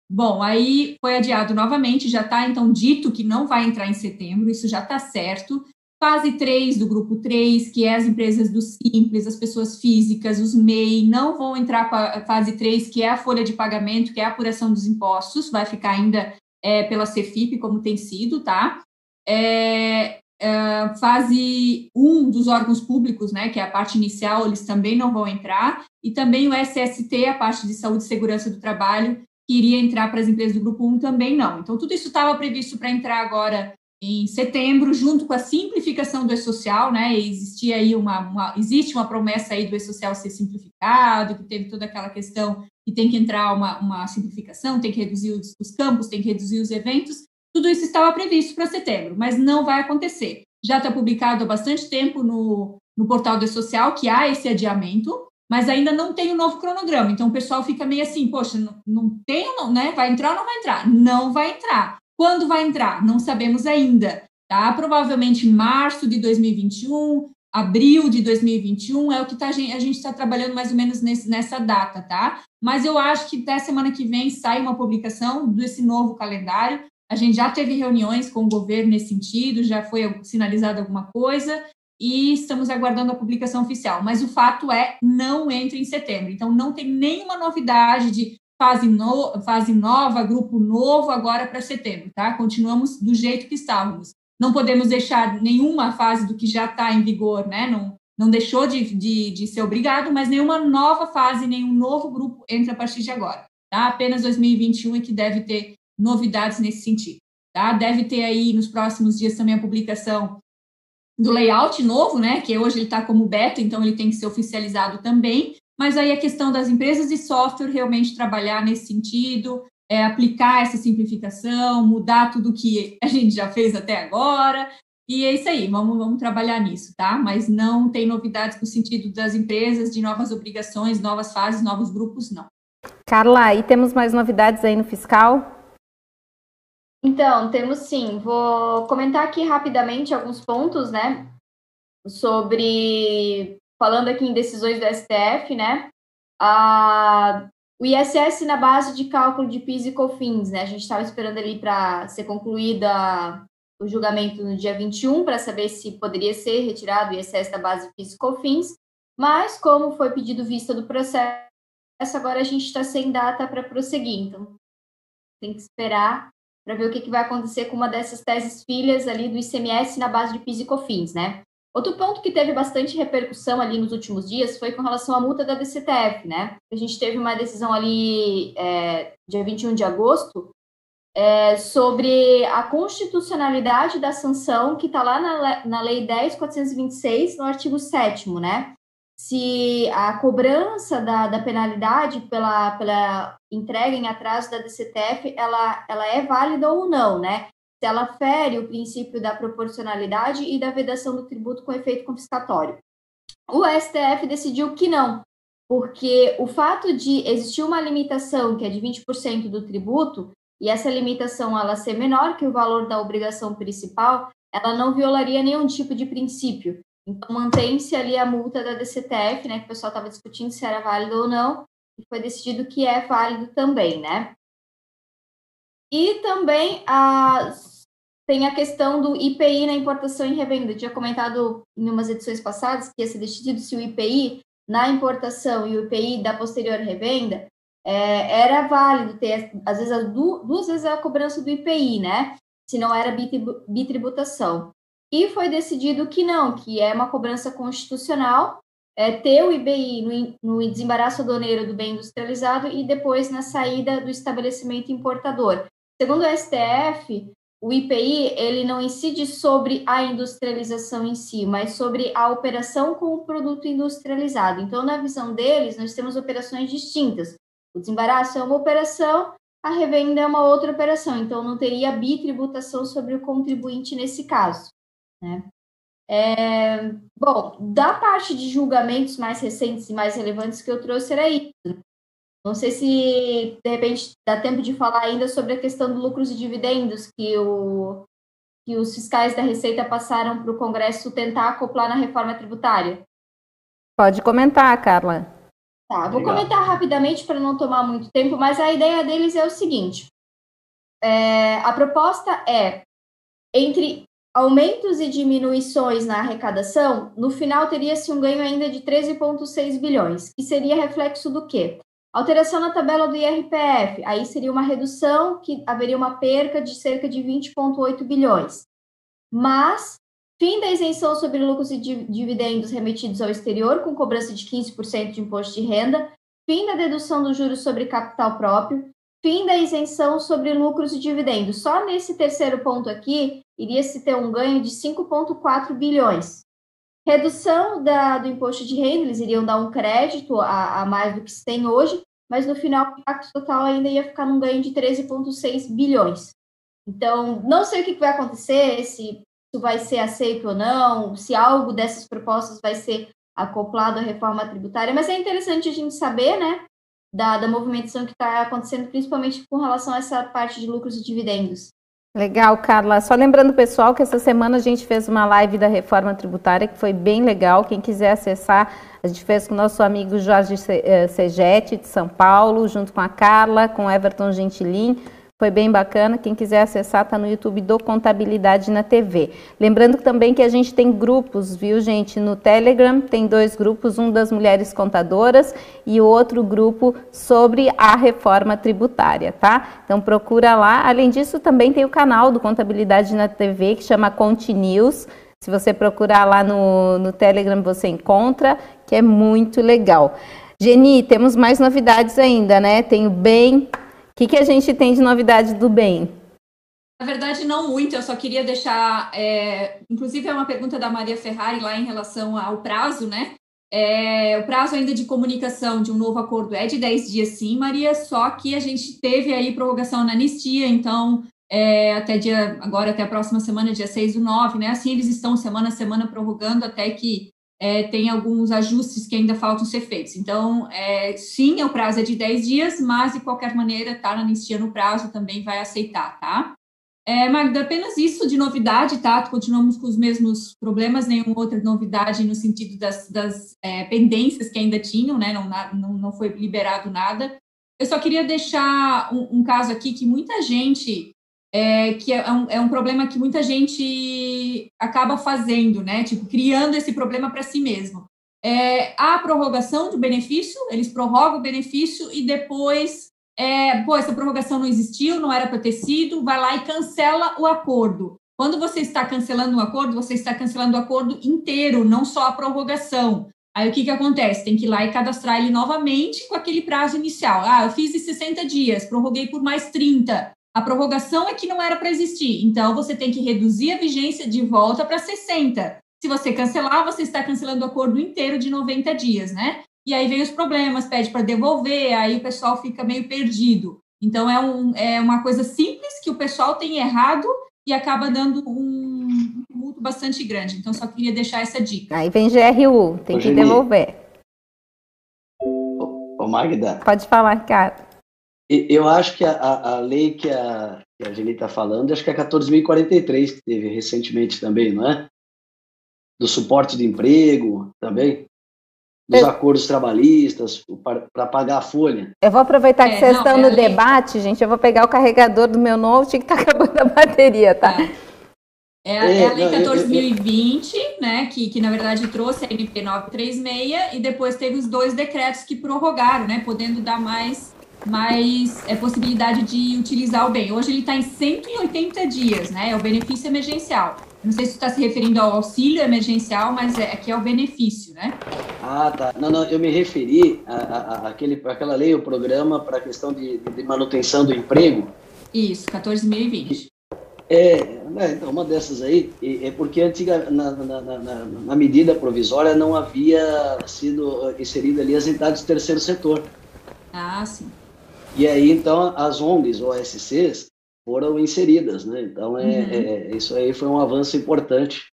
Bom, aí foi adiado novamente, já está então dito que não vai entrar em setembro, isso já está certo. Fase 3 do grupo 3, que é as empresas do Simples, as pessoas físicas, os MEI, não vão entrar com a fase 3, que é a folha de pagamento, que é a apuração dos impostos, vai ficar ainda é, pela Cefip, como tem sido, tá? É, é, fase 1 dos órgãos públicos, né, que é a parte inicial, eles também não vão entrar, e também o SST, a parte de saúde e segurança do trabalho, que iria entrar para as empresas do grupo 1 também não. Então, tudo isso estava previsto para entrar agora em setembro, junto com a simplificação do e-social, né? Existia aí uma, uma, existe uma promessa aí do e-social ser simplificado, que teve toda aquela questão que tem que entrar uma, uma simplificação, tem que reduzir os, os campos, tem que reduzir os eventos. Tudo isso estava previsto para setembro, mas não vai acontecer. Já está publicado há bastante tempo no, no portal do e-social que há esse adiamento, mas ainda não tem o um novo cronograma. Então o pessoal fica meio assim, poxa, não, não tem, não, né? Vai entrar ou não vai entrar? Não vai entrar. Quando vai entrar? Não sabemos ainda. Tá? Provavelmente março de 2021, abril de 2021 é o que tá, a gente está trabalhando mais ou menos nesse, nessa data, tá? Mas eu acho que até semana que vem sai uma publicação desse novo calendário. A gente já teve reuniões com o governo nesse sentido, já foi sinalizada alguma coisa e estamos aguardando a publicação oficial. Mas o fato é, não entra em setembro. Então, não tem nenhuma novidade de fase, no, fase nova, grupo novo agora para setembro, tá? Continuamos do jeito que estávamos não podemos deixar nenhuma fase do que já está em vigor, né? Não, não deixou de, de, de, ser obrigado, mas nenhuma nova fase, nenhum novo grupo entra a partir de agora. Tá? Apenas 2021 é que deve ter novidades nesse sentido. Tá? Deve ter aí nos próximos dias também a publicação do layout novo, né? Que hoje ele está como beta, então ele tem que ser oficializado também. Mas aí a questão das empresas de software realmente trabalhar nesse sentido, é, aplicar essa simplificação, mudar tudo que a gente já fez até agora. E é isso aí, vamos, vamos trabalhar nisso, tá? Mas não tem novidades no sentido das empresas, de novas obrigações, novas fases, novos grupos, não. Carla, e temos mais novidades aí no fiscal? Então, temos sim. Vou comentar aqui rapidamente alguns pontos, né? Sobre. Falando aqui em decisões do STF, né? A o ISS na base de cálculo de PIS e COFINS, né? A gente estava esperando ali para ser concluída o julgamento no dia 21 para saber se poderia ser retirado o ISS da base de PIS e COFINS, mas como foi pedido vista do processo, agora a gente está sem data para prosseguir, então tem que esperar para ver o que, que vai acontecer com uma dessas teses filhas ali do ICMS na base de PIS e COFINS, né? Outro ponto que teve bastante repercussão ali nos últimos dias foi com relação à multa da DCTF, né? A gente teve uma decisão ali, é, dia 21 de agosto, é, sobre a constitucionalidade da sanção que está lá na, na Lei 10.426, no artigo 7 né? Se a cobrança da, da penalidade pela, pela entrega em atraso da DCTF, ela, ela é válida ou não, né? Se ela fere o princípio da proporcionalidade e da vedação do tributo com efeito confiscatório. O STF decidiu que não, porque o fato de existir uma limitação que é de 20% do tributo e essa limitação ela ser menor que o valor da obrigação principal, ela não violaria nenhum tipo de princípio. Então mantém-se ali a multa da DCTF, né, que o pessoal estava discutindo se era válido ou não, e foi decidido que é válido também, né? E também tem a questão do IPI na importação e revenda. Eu tinha comentado em umas edições passadas que ia ser decidido se o IPI na importação e o IPI da posterior revenda é, era válido ter, às vezes, duas vezes a cobrança do IPI, né? Se não era bitributação. E foi decidido que não, que é uma cobrança constitucional é, ter o IBI no, no desembaraço aduaneiro do bem industrializado e depois na saída do estabelecimento importador. Segundo o STF, o IPI ele não incide sobre a industrialização em si, mas sobre a operação com o produto industrializado. Então, na visão deles, nós temos operações distintas. O desembaraço é uma operação, a revenda é uma outra operação. Então, não teria bitributação sobre o contribuinte nesse caso. Né? É, bom, da parte de julgamentos mais recentes e mais relevantes que eu trouxe era isso. Não sei se, de repente, dá tempo de falar ainda sobre a questão do lucros e dividendos que, o, que os fiscais da Receita passaram para o Congresso tentar acoplar na reforma tributária. Pode comentar, Carla. Tá, vou Legal. comentar rapidamente para não tomar muito tempo, mas a ideia deles é o seguinte: é, a proposta é entre aumentos e diminuições na arrecadação, no final teria-se um ganho ainda de 13,6 bilhões, que seria reflexo do quê? Alteração na tabela do IRPF, aí seria uma redução que haveria uma perca de cerca de 20,8 bilhões. Mas, fim da isenção sobre lucros e dividendos remetidos ao exterior, com cobrança de 15% de imposto de renda, fim da dedução dos juros sobre capital próprio, fim da isenção sobre lucros e dividendos. Só nesse terceiro ponto aqui, iria se ter um ganho de 5,4 bilhões. Redução da, do imposto de renda, eles iriam dar um crédito a, a mais do que se tem hoje, mas no final o impacto total ainda ia ficar num ganho de 13,6 bilhões. Então, não sei o que vai acontecer, se isso vai ser aceito ou não, se algo dessas propostas vai ser acoplado à reforma tributária, mas é interessante a gente saber, né, da, da movimentação que está acontecendo, principalmente com relação a essa parte de lucros e dividendos. Legal, Carla. Só lembrando, pessoal, que essa semana a gente fez uma live da reforma tributária que foi bem legal. Quem quiser acessar, a gente fez com o nosso amigo Jorge eh, Segete, de São Paulo, junto com a Carla, com Everton Gentilin. Foi bem bacana. Quem quiser acessar, está no YouTube do Contabilidade na TV. Lembrando também que a gente tem grupos, viu, gente? No Telegram tem dois grupos, um das mulheres contadoras e o outro grupo sobre a reforma tributária, tá? Então procura lá. Além disso, também tem o canal do Contabilidade na TV que chama Continuous. Se você procurar lá no, no Telegram, você encontra, que é muito legal. Geni, temos mais novidades ainda, né? Tem o Bem, o que, que a gente tem de novidade do bem? Na verdade, não muito, eu só queria deixar. É, inclusive, é uma pergunta da Maria Ferrari lá em relação ao prazo, né? É, o prazo ainda de comunicação de um novo acordo é de 10 dias, sim, Maria, só que a gente teve aí prorrogação na anistia, então é, até dia, agora até a próxima semana, dia 6 do 9, né? Assim eles estão semana a semana prorrogando até que é, tem alguns ajustes que ainda faltam ser feitos. Então, é, sim, o prazo é de 10 dias, mas de qualquer maneira, tá na anistia no prazo também vai aceitar, tá? É, Magda, apenas isso de novidade, tá? Continuamos com os mesmos problemas, nenhuma outra novidade no sentido das, das é, pendências que ainda tinham, né? Não, não, não foi liberado nada. Eu só queria deixar um, um caso aqui que muita gente é, que é um, é um problema que muita gente acaba fazendo, né? Tipo, criando esse problema para si mesmo. É, a prorrogação do benefício, eles prorrogam o benefício e depois, é, pô, essa prorrogação não existiu, não era para ter sido, vai lá e cancela o acordo. Quando você está cancelando um acordo, você está cancelando o acordo inteiro, não só a prorrogação. Aí o que, que acontece? Tem que ir lá e cadastrar ele novamente com aquele prazo inicial. Ah, eu fiz de 60 dias, prorroguei por mais 30. A prorrogação é que não era para existir, então você tem que reduzir a vigência de volta para 60. Se você cancelar, você está cancelando o acordo inteiro de 90 dias, né? E aí vem os problemas, pede para devolver, aí o pessoal fica meio perdido. Então é, um, é uma coisa simples que o pessoal tem errado e acaba dando um tumulto bastante grande. Então só queria deixar essa dica. Aí vem GRU, tem Ô, que devolver. Ô, Magda. Pode falar, Ricardo. Eu acho que a, a lei que a, que a Geni está falando, acho que é a 14.043, que teve recentemente também, não é? Do suporte de emprego também, dos eu... acordos trabalhistas, para pagar a folha. Eu vou aproveitar que é, vocês não, estão é no debate, gente, eu vou pegar o carregador do meu note que está acabando a bateria, tá? É, a, é a Lei 14.020, né, que, que na verdade trouxe a MP 936 e depois teve os dois decretos que prorrogaram, né, podendo dar mais mais é, possibilidade de utilizar o bem. Hoje ele está em 180 dias, né? É o benefício emergencial. Não sei se está se referindo ao auxílio emergencial, mas é, aqui é o benefício, né? Ah, tá. Não, não, eu me referi àquele, àquela lei, o programa para a questão de, de, manutenção do emprego. Isso, 14.020. É, né, então, uma dessas aí, é porque antiga, na, na, na, na, medida provisória não havia sido inserida ali as entidades do terceiro setor. Ah, sim. E aí, então, as ONGs, OSCs, foram inseridas, né? Então, é, uhum. é, isso aí foi um avanço importante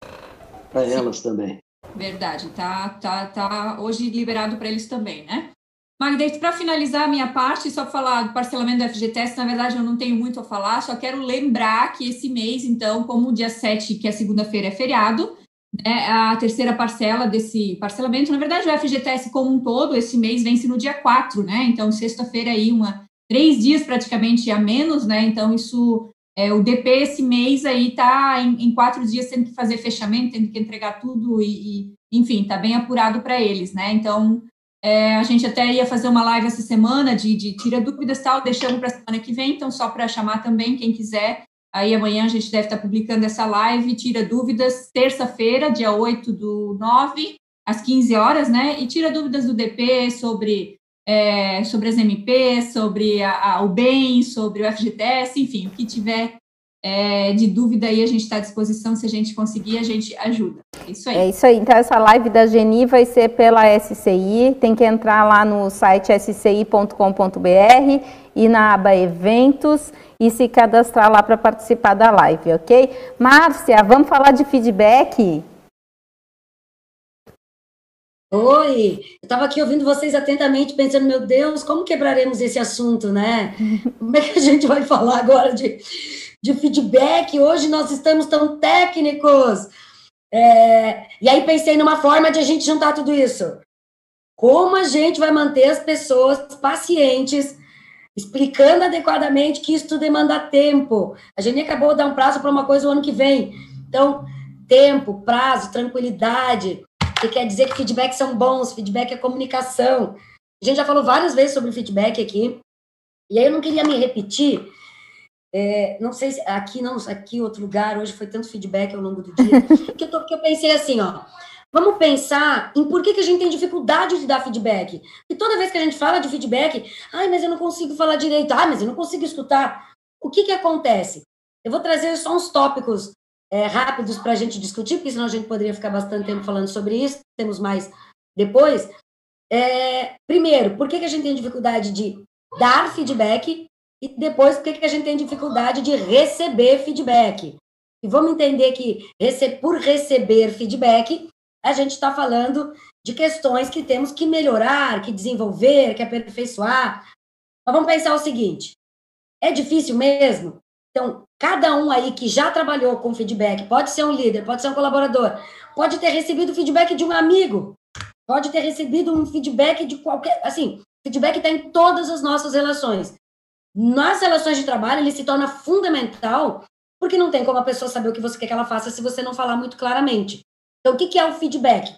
para elas também. Verdade, tá, tá, tá hoje liberado para eles também, né? Magda, para finalizar a minha parte, só falar do parcelamento do FGTS, na verdade eu não tenho muito a falar, só quero lembrar que esse mês, então, como o dia 7, que é segunda-feira, é feriado, né, a terceira parcela desse parcelamento. Na verdade, o FGTS como um todo, esse mês vence no dia 4, né? Então, sexta-feira aí, uma, três dias praticamente a menos, né? Então, isso, é, o DP esse mês aí tá em, em, quatro dias tendo que fazer fechamento, tendo que entregar tudo e, e enfim, tá bem apurado para eles, né? Então, é, a gente até ia fazer uma live essa semana de, de tira dúvidas tal, deixamos para a semana que vem, então só para chamar também quem quiser Aí amanhã a gente deve estar publicando essa live, tira dúvidas, terça-feira, dia 8 do 9, às 15 horas, né? E tira dúvidas do DP sobre, é, sobre as MPs, sobre a, a, o BEM, sobre o FGTS, enfim, o que tiver é, de dúvida aí a gente está à disposição, se a gente conseguir, a gente ajuda. É isso aí. É isso aí. Então, essa live da Geni vai ser pela SCI. Tem que entrar lá no site sci.com.br e na aba Eventos e se cadastrar lá para participar da live, ok? Márcia, vamos falar de feedback? Oi, eu estava aqui ouvindo vocês atentamente, pensando, meu Deus, como quebraremos esse assunto, né? Como é que a gente vai falar agora de, de feedback? Hoje nós estamos tão técnicos. É, e aí pensei numa forma de a gente juntar tudo isso. Como a gente vai manter as pessoas pacientes, explicando adequadamente que isso demanda tempo. A gente acabou de dar um prazo para uma coisa o ano que vem. Então, tempo, prazo, tranquilidade, que quer dizer que feedbacks são bons, feedback é comunicação. A gente já falou várias vezes sobre feedback aqui, e aí eu não queria me repetir, é, não sei se aqui não, aqui outro lugar, hoje foi tanto feedback ao longo do dia, que eu, tô, que eu pensei assim, ó, vamos pensar em por que, que a gente tem dificuldade de dar feedback. E toda vez que a gente fala de feedback, ai, mas eu não consigo falar direito, ai, mas eu não consigo escutar. O que que acontece? Eu vou trazer só uns tópicos é, rápidos para a gente discutir, porque senão a gente poderia ficar bastante tempo falando sobre isso, temos mais depois. É, primeiro, por que, que a gente tem dificuldade de dar feedback? E depois, por que, que a gente tem dificuldade de receber feedback? E vamos entender que por receber feedback, a gente está falando de questões que temos que melhorar, que desenvolver, que aperfeiçoar. Mas vamos pensar o seguinte: é difícil mesmo? Então, cada um aí que já trabalhou com feedback, pode ser um líder, pode ser um colaborador, pode ter recebido feedback de um amigo, pode ter recebido um feedback de qualquer. Assim, feedback está em todas as nossas relações. Nas relações de trabalho, ele se torna fundamental, porque não tem como a pessoa saber o que você quer que ela faça se você não falar muito claramente. Então, o que é o feedback?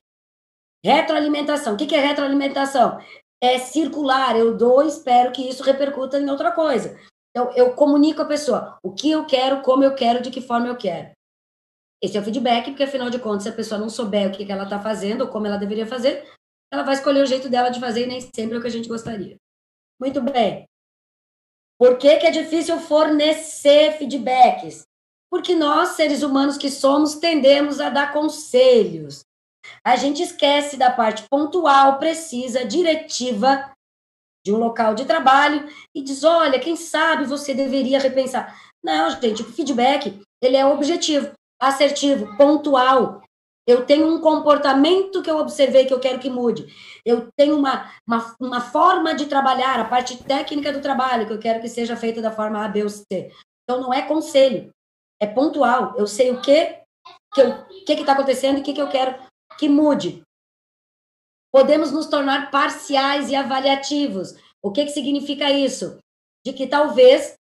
Retroalimentação. O que é retroalimentação? É circular. Eu dou espero que isso repercuta em outra coisa. Então, eu comunico a pessoa o que eu quero, como eu quero, de que forma eu quero. Esse é o feedback, porque afinal de contas, se a pessoa não souber o que ela está fazendo ou como ela deveria fazer, ela vai escolher o jeito dela de fazer e nem sempre é o que a gente gostaria. Muito bem. Por que, que é difícil fornecer feedbacks? Porque nós, seres humanos que somos, tendemos a dar conselhos. A gente esquece da parte pontual, precisa, diretiva de um local de trabalho e diz, olha, quem sabe você deveria repensar. Não, gente, o feedback, ele é objetivo, assertivo, pontual. Eu tenho um comportamento que eu observei que eu quero que mude. Eu tenho uma, uma, uma forma de trabalhar, a parte técnica do trabalho, que eu quero que seja feita da forma A, B ou C. Então, não é conselho, é pontual. Eu sei o que que eu, que está acontecendo e o que, que eu quero que mude podemos nos tornar parciais e avaliativos. O que, que significa isso? De que talvez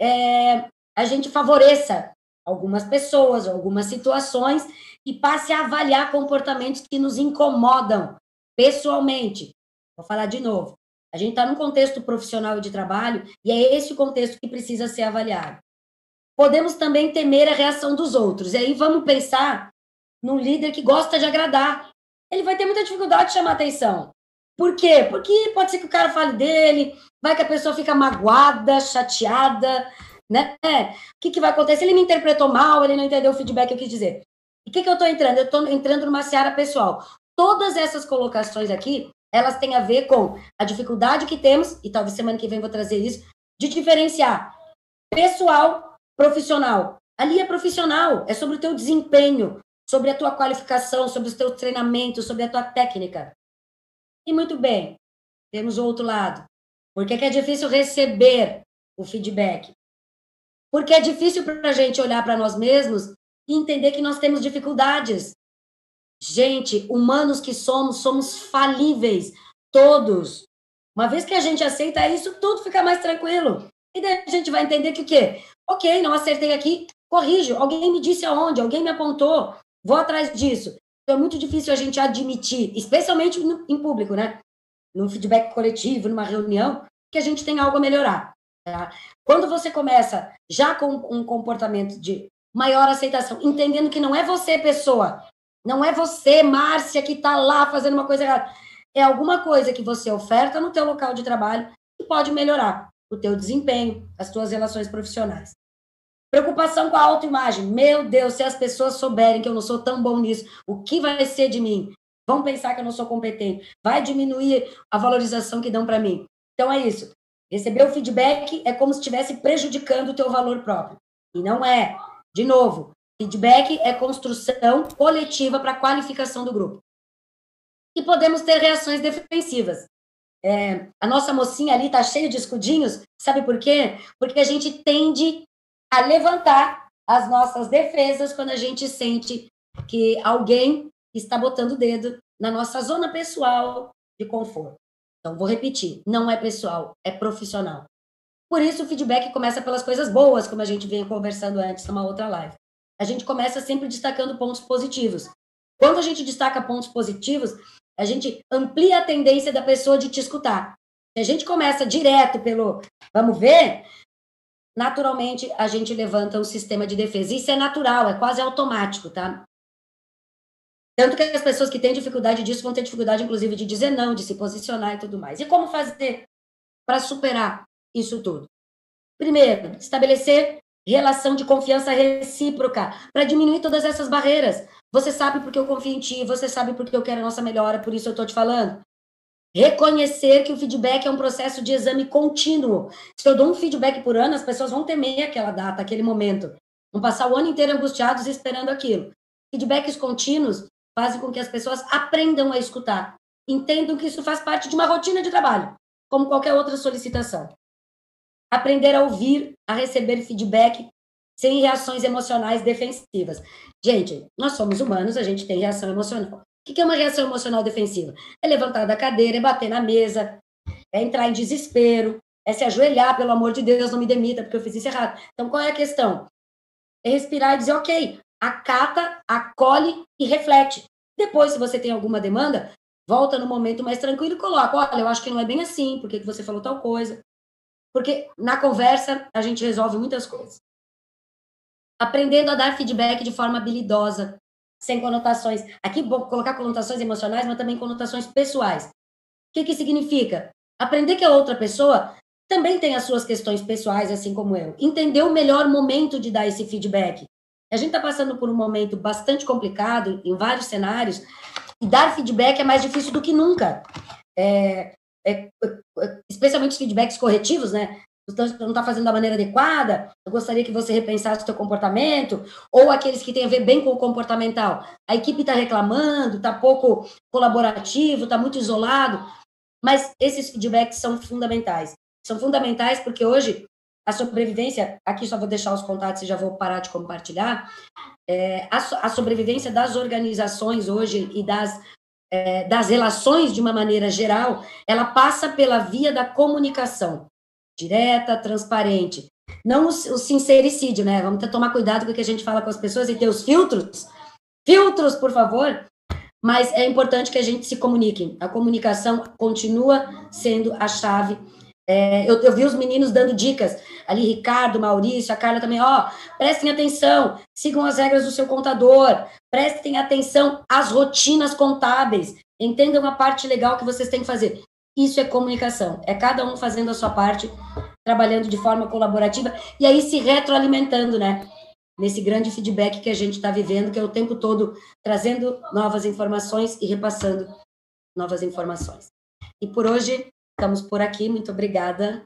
é, a gente favoreça algumas pessoas, algumas situações e passe a avaliar comportamentos que nos incomodam pessoalmente. Vou falar de novo. A gente está num contexto profissional e de trabalho e é esse o contexto que precisa ser avaliado. Podemos também temer a reação dos outros. E aí vamos pensar num líder que gosta de agradar ele vai ter muita dificuldade de chamar atenção. Por quê? Porque pode ser que o cara fale dele, vai que a pessoa fica magoada, chateada, né? O que, que vai acontecer? Ele me interpretou mal, ele não entendeu o feedback que eu quis dizer. O que, que eu estou entrando? Eu estou entrando numa seara pessoal. Todas essas colocações aqui, elas têm a ver com a dificuldade que temos, e talvez semana que vem vou trazer isso, de diferenciar pessoal, profissional. Ali é profissional, é sobre o teu desempenho, sobre a tua qualificação, sobre os teus treinamentos, sobre a tua técnica. E muito bem, temos o outro lado. Por que, é difícil receber o feedback? Porque é difícil para a gente olhar para nós mesmos e entender que nós temos dificuldades. Gente, humanos que somos, somos falíveis, todos. Uma vez que a gente aceita isso, tudo fica mais tranquilo. E daí a gente vai entender que o quê? Ok, não acertei aqui, corrijo. Alguém me disse aonde, alguém me apontou. Vou atrás disso. Então, é muito difícil a gente admitir, especialmente no, em público, né? Num feedback coletivo, numa reunião, que a gente tem algo a melhorar. Tá? Quando você começa já com um comportamento de maior aceitação, entendendo que não é você, pessoa, não é você, Márcia, que está lá fazendo uma coisa errada. É alguma coisa que você oferta no teu local de trabalho que pode melhorar o teu desempenho, as tuas relações profissionais. Preocupação com a autoimagem. Meu Deus, se as pessoas souberem que eu não sou tão bom nisso, o que vai ser de mim? Vão pensar que eu não sou competente. Vai diminuir a valorização que dão para mim. Então é isso. Receber o feedback é como se estivesse prejudicando o teu valor próprio. E não é. De novo, feedback é construção coletiva para qualificação do grupo. e podemos ter reações defensivas. É, a nossa mocinha ali está cheia de escudinhos, sabe por quê? Porque a gente tende a levantar as nossas defesas quando a gente sente que alguém está botando o dedo na nossa zona pessoal de conforto. Então, vou repetir: não é pessoal, é profissional. Por isso, o feedback começa pelas coisas boas, como a gente veio conversando antes numa outra live. A gente começa sempre destacando pontos positivos. Quando a gente destaca pontos positivos, a gente amplia a tendência da pessoa de te escutar. Se a gente começa direto pelo vamos ver, naturalmente a gente levanta um sistema de defesa. Isso é natural, é quase automático, tá? Tanto que as pessoas que têm dificuldade disso vão ter dificuldade, inclusive, de dizer não, de se posicionar e tudo mais. E como fazer para superar isso tudo? Primeiro, estabelecer relação de confiança recíproca para diminuir todas essas barreiras. Você sabe porque eu confio em ti, você sabe porque eu quero a nossa melhora, por isso eu estou te falando. Reconhecer que o feedback é um processo de exame contínuo. Se eu dou um feedback por ano, as pessoas vão temer aquela data, aquele momento. Vão passar o ano inteiro angustiados esperando aquilo. Feedbacks contínuos fazem com que as pessoas aprendam a escutar, entendam que isso faz parte de uma rotina de trabalho, como qualquer outra solicitação. Aprender a ouvir, a receber feedback sem reações emocionais defensivas. Gente, nós somos humanos, a gente tem reação emocional. O que é uma reação emocional defensiva? É levantar da cadeira, é bater na mesa, é entrar em desespero, é se ajoelhar, pelo amor de Deus, não me demita, porque eu fiz isso errado. Então, qual é a questão? É respirar e dizer, ok, acata, acolhe e reflete. Depois, se você tem alguma demanda, volta no momento mais tranquilo e coloca, olha, eu acho que não é bem assim, por que você falou tal coisa? Porque na conversa a gente resolve muitas coisas. Aprendendo a dar feedback de forma habilidosa, sem conotações. Aqui vou colocar conotações emocionais, mas também conotações pessoais. O que, que significa? Aprender que a outra pessoa também tem as suas questões pessoais, assim como eu. Entender o melhor momento de dar esse feedback. A gente está passando por um momento bastante complicado em vários cenários e dar feedback é mais difícil do que nunca. É, é, é, especialmente os feedbacks corretivos, né? Você não está fazendo da maneira adequada, eu gostaria que você repensasse o seu comportamento, ou aqueles que têm a ver bem com o comportamental. A equipe está reclamando, está pouco colaborativo, está muito isolado, mas esses feedbacks são fundamentais. São fundamentais porque hoje a sobrevivência, aqui só vou deixar os contatos e já vou parar de compartilhar, é, a, a, sobrevivência das organizações hoje e das, é, das relações de uma maneira geral, ela passa pela via da comunicação, direta, transparente. Não o, o sincericídio, né? Vamos ter que tomar cuidado com o que a gente fala com as pessoas e ter os filtros. Filtros, por favor. Mas é importante que a gente se comunique. A comunicação continua sendo a chave é, eu, eu, vi os meninos dando dicas, ali Ricardo, Maurício, a Carla também, ó, prestem atenção, sigam as regras do seu contador, prestem atenção às rotinas contábeis, entendam a parte legal que vocês têm que fazer. Isso é comunicação, é cada um fazendo a sua parte, trabalhando de forma colaborativa e aí se retroalimentando, né? Nesse grande feedback que a gente está vivendo, que é o tempo todo trazendo novas informações e repassando novas informações. E por hoje Ficamos por aqui. Muito obrigada